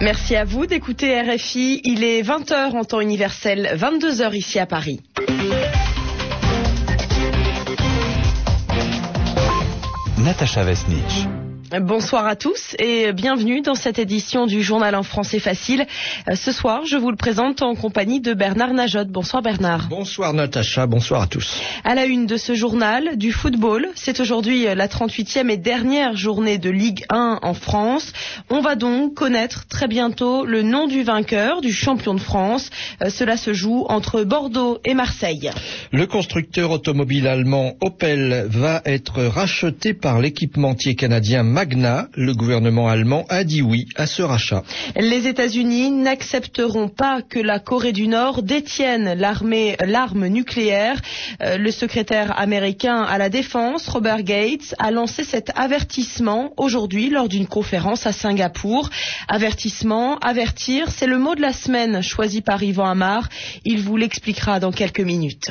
Merci à vous d'écouter RFI. Il est 20h en temps universel, 22h ici à Paris. Natacha Vesnich. Bonsoir à tous et bienvenue dans cette édition du journal en français facile. Euh, Ce soir, je vous le présente en compagnie de Bernard Najot. Bonsoir Bernard. Bonsoir Natacha, bonsoir à tous. À la une de ce journal, du football. C'est aujourd'hui la 38e et dernière journée de Ligue 1 en France. On va donc connaître très bientôt le nom du vainqueur, du champion de France. Euh, Cela se joue entre Bordeaux et Marseille. Le constructeur automobile allemand Opel va être racheté par l'équipementier canadien Magna. Le gouvernement allemand a dit oui à ce rachat. Les États-Unis n'accepteront pas que la Corée du Nord détienne l'arme nucléaire. Euh, le secrétaire américain à la défense, Robert Gates, a lancé cet avertissement aujourd'hui lors d'une conférence à Singapour. Avertissement, avertir, c'est le mot de la semaine choisi par Yvan Amar. Il vous l'expliquera dans quelques minutes.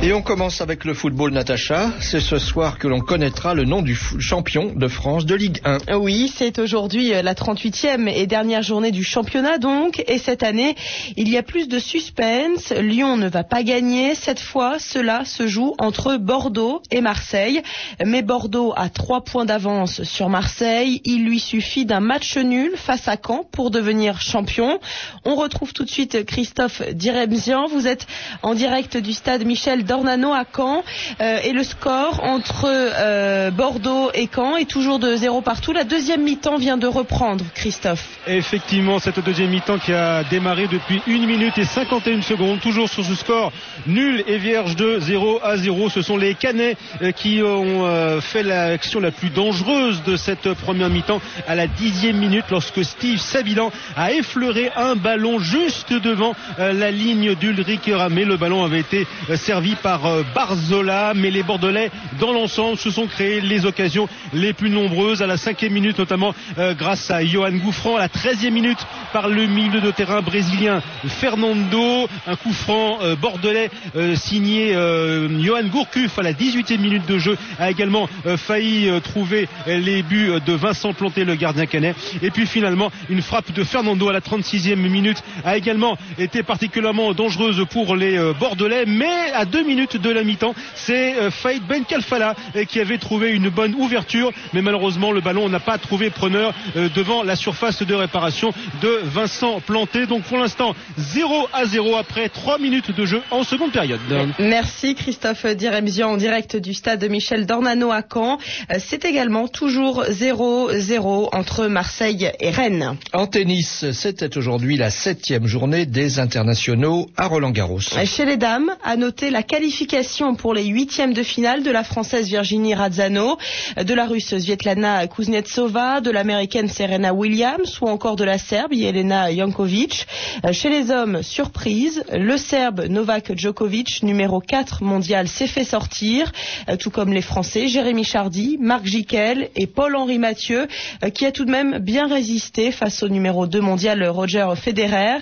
Et on commence avec le football Natacha. C'est ce soir que l'on connaîtra le nom du champion de France de Ligue 1. Oui, c'est aujourd'hui euh, la 38e et dernière journée du championnat donc. Et cette année, il y a plus de suspense. Lyon ne va pas gagner. Cette fois, cela se joue entre Bordeaux et Marseille. Mais Bordeaux a trois points d'avance sur Marseille. Il lui suffit d'un match nul face à Caen pour devenir champion. On retrouve tout de suite Christophe Diremzian. Vous êtes en direct du stade Michel Dornano à Caen. Euh, et le score entre euh, Bordeaux et Caen est toujours de zéro partout. La deuxième mi-temps vient de reprendre, Christophe. Effectivement, cette deuxième mi-temps qui a démarré depuis 1 minute et 51 secondes, toujours sur ce score nul et vierge de 0 à 0. Ce sont les Canets euh, qui ont fait l'action la plus dangereuse de cette première mi-temps à la dixième minute lorsque Steve Sabilan a effleuré un ballon juste devant la ligne d'Ulrich Ramé. Le ballon avait été servi par euh, Barzola, mais les Bordelais, dans l'ensemble, se sont créés les occasions les plus nombreuses à la cinquième minute, notamment euh, grâce à Johan Gouffran, à la treizième minute par le milieu de terrain brésilien Fernando, un coup franc euh, bordelais signé Johan Gourcuff. À la 18e minute de jeu a également failli trouver les buts de Vincent Planté, le gardien canet. Et puis finalement, une frappe de Fernando à la 36e minute a également été particulièrement dangereuse pour les Bordelais, mais à deux minutes de la mi-temps, c'est euh, Faïd Ben Kalfala euh, qui avait trouvé une bonne ouverture, mais malheureusement le ballon n'a pas trouvé preneur euh, devant la surface de réparation de Vincent Planté. Donc pour l'instant, 0 à 0 après 3 minutes de jeu en seconde période. Merci Christophe Diremzian en direct du stade Michel Dornano à Caen. C'est également toujours 0-0 entre Marseille et Rennes. En tennis, c'était aujourd'hui la septième journée des internationaux à Roland-Garros. Chez les dames, à noter la qualification pour les huitièmes de finale de la française Virginie Razzano, de la russe Svietlana Kuznetsova, de l'américaine Serena Williams ou encore de la serbe Jelena Jankovic. Euh, Chez les hommes, surprise, le serbe Novak Djokovic, numéro 4 mondial, s'est fait sortir, euh, tout comme les français Jérémy Chardy, Marc Jiquel et Paul-Henri Mathieu, euh, qui a tout de même bien résisté face au numéro 2 mondial Roger Federer.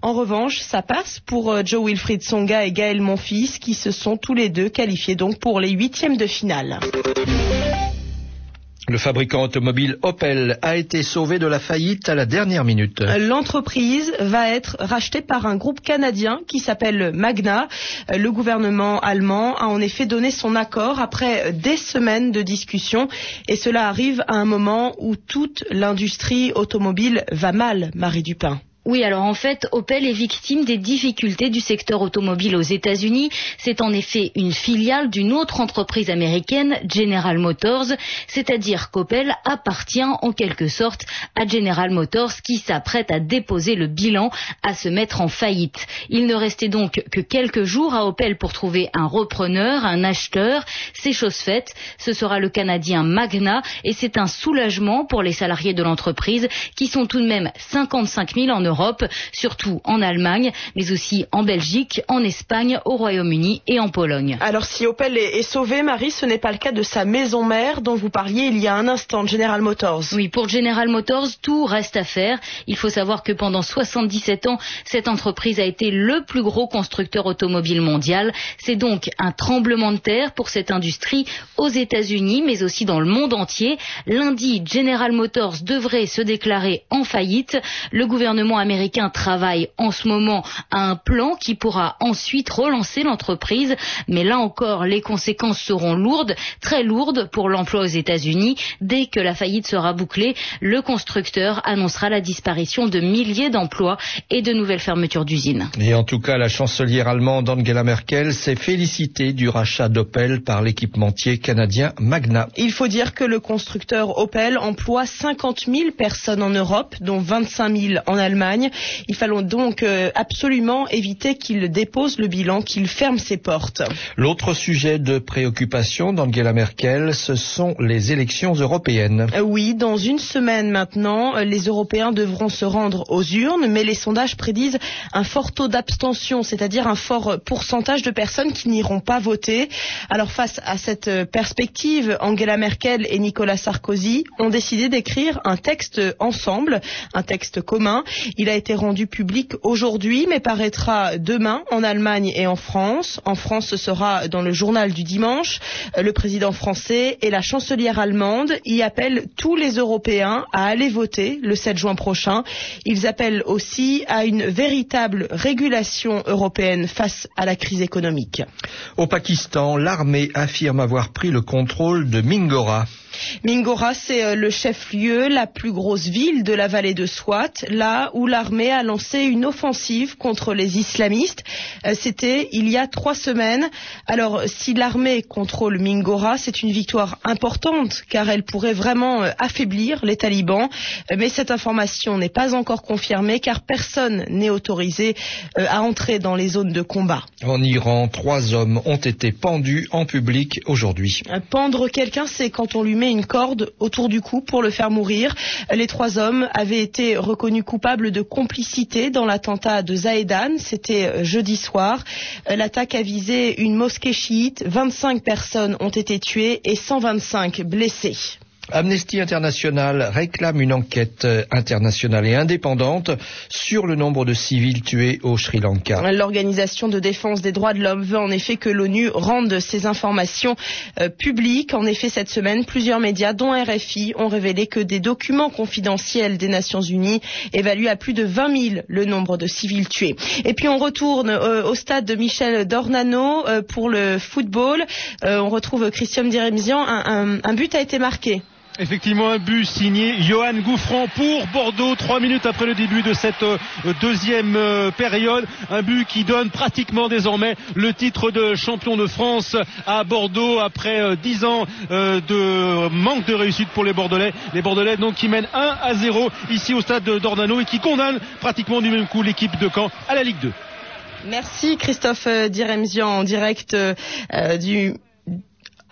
En revanche, ça passe pour Joe Wilfried Songa et Gaël Monfils, qui se sont tous les deux qualifiés donc pour les huitièmes de finale. Le fabricant automobile Opel a été sauvé de la faillite à la dernière minute. L'entreprise va être rachetée par un groupe canadien qui s'appelle Magna. Le gouvernement allemand a en effet donné son accord après des semaines de discussions et cela arrive à un moment où toute l'industrie automobile va mal, Marie Dupin. Oui, alors en fait, Opel est victime des difficultés du secteur automobile aux États-Unis. C'est en effet une filiale d'une autre entreprise américaine, General Motors, c'est-à-dire qu'Opel appartient en quelque sorte à General Motors qui s'apprête à déposer le bilan, à se mettre en faillite. Il ne restait donc que quelques jours à Opel pour trouver un repreneur, un acheteur. C'est chose faite. Ce sera le Canadien Magna et c'est un soulagement pour les salariés de l'entreprise qui sont tout de même 55 000 en Europe Europe, surtout en Allemagne, mais aussi en Belgique, en Espagne, au Royaume-Uni et en Pologne. Alors si Opel est, sauvé, Marie, ce n'est pas le cas de sa maison mère dont vous parliez il y a un instant, General Motors. Oui, pour General Motors, tout reste à faire. Il faut savoir que pendant 77 ans, cette entreprise a été le plus gros constructeur automobile mondial. C'est donc un tremblement de terre pour cette industrie aux États-Unis, mais aussi dans le monde entier. Lundi, General Motors devrait se déclarer en faillite. Le gouvernement américain travaille en ce moment à un plan qui pourra ensuite relancer l'entreprise. Mais là encore, les conséquences seront lourdes, très lourdes pour l'emploi aux États-Unis. Dès que la faillite sera bouclée, le constructeur annoncera la disparition de milliers d'emplois et de nouvelles fermetures d'usines. Et en tout cas, la chancelière allemande Angela Merkel s'est félicitée du rachat d'Opel par l'équipementier canadien Magna. Il faut dire que le constructeur Opel emploie 50 000 personnes en Europe, dont 25 000 en Allemagne. Il fallait donc euh, absolument éviter qu'il dépose le bilan, qu'il ferme ses portes. L'autre sujet de préoccupation d'Angela Merkel, ce sont les élections européennes. Euh, oui, dans une semaine maintenant, euh, les Européens devront se rendre aux urnes, mais les sondages prédisent un fort taux d'abstention, c'est-à-dire un fort pourcentage de personnes qui n'iront pas voter. Alors face à cette perspective, Angela Merkel et Nicolas Sarkozy ont décidé d'écrire un texte ensemble, un texte commun. Il a été rendu public aujourd'hui, mais paraîtra demain en Allemagne et en France. En France, ce sera dans le journal du dimanche. Euh, le président français et la chancelière allemande y appellent tous les Européens à aller voter le 7 juin prochain. Ils appellent aussi à une véritable régulation européenne face à la crise économique. Au Pakistan, l'armée affirme avoir pris le contrôle de Mingora. Mingora, c'est euh, le chef-lieu, la plus grosse ville de la vallée de Swat, là où l'armée a lancé une offensive contre les islamistes. Euh, c'était il y a trois semaines. Alors, si l'armée contrôle Mingora, c'est une victoire importante, car elle pourrait vraiment euh, affaiblir les talibans. Mais cette information n'est pas encore confirmée, car personne n'est autorisé à entrer dans les zones de combat. En Iran, trois hommes ont été pendus en public aujourd'hui. Pendre quelqu'un, c'est quand on lui met une corde autour du cou pour le faire mourir. Les trois hommes avaient été reconnus coupables de complicité dans l'attentat de Zahedan. C'était euh, jeudi soir. Euh, l'attaque a visé une mosquée chiite. 25 personnes ont été tuées et 125 blessées. Amnesty International réclame une enquête euh, internationale et indépendante sur le nombre de civils tués au Sri Lanka. L'organisation de défense des droits de l'homme veut en effet que l'ONU rende ces informations euh, publiques. En effet, cette semaine, plusieurs médias, dont RFI, ont révélé que des documents confidentiels des Nations Unies évaluent à plus de 20 000 le nombre de civils tués. Et puis on retourne euh, au stade de Michel Dornano pour le football. on retrouve Christian Diremzian. un but a été marqué. Effectivement, un but signé Johan Gouffran pour Bordeaux, trois minutes après le début de cette euh, deuxième euh, période. Un but qui donne pratiquement désormais le titre de champion de France à Bordeaux après euh, dix ans de manque de réussite pour les Bordelais. Les Bordelais donc qui mènent 1 à 0 ici au stade d'Ornano et qui condamnent pratiquement du même coup l'équipe de Caen à la Ligue 2. Merci Christophe Diremzian en direct du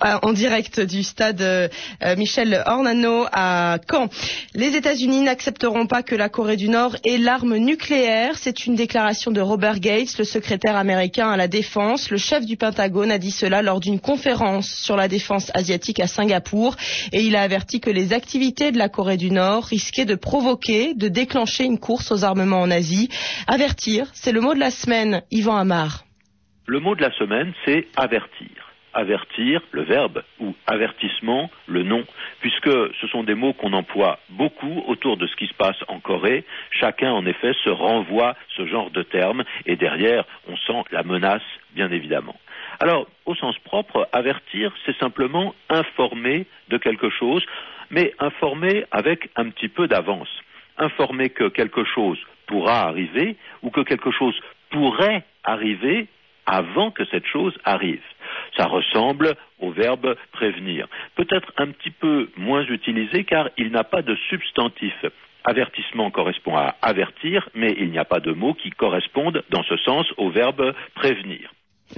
en direct du stade euh, Michel Ornano à Caen. Les États-Unis n'accepteront pas que la Corée du Nord ait l'arme nucléaire. C'est une déclaration de Robert Gates, le secrétaire américain à la défense. Le chef du Pentagone a dit cela lors d'une conférence sur la défense asiatique à Singapour et il a averti que les activités de la Corée du Nord risquaient de provoquer, de déclencher une course aux armements en Asie. Avertir, c'est le mot de la semaine, Yvan Amar. Le mot de la semaine, c'est avertir avertir, le verbe, ou avertissement, le nom, puisque ce sont des mots qu'on emploie beaucoup autour de ce qui se passe en Corée. Chacun, en effet, se renvoie ce genre de termes, et derrière, on sent la menace, bien évidemment. Alors, au sens propre, avertir, c'est simplement informer de quelque chose, mais informer avec un petit peu d'avance. Informer que quelque chose pourra arriver ou que quelque chose pourrait arriver avant que cette chose arrive. Ça ressemble au verbe prévenir. Peut-être un petit peu moins utilisé car il n'a pas de substantif. Avertissement correspond à avertir, mais il n'y a pas de mot qui corresponde dans ce sens au verbe prévenir.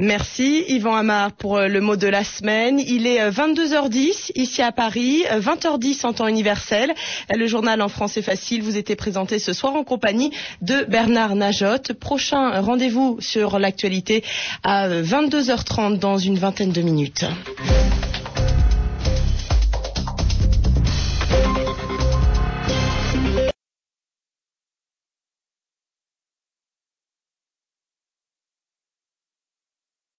Merci Yvan Amar pour euh, le mot de la semaine. Il est 22h10 ici à Paris, 20h10 en temps universel. Le journal en français facile vous était présenté ce soir en compagnie de Bernard Najot. Prochain rendez-vous sur l'actualité à 22h30 dans une vingtaine de minutes.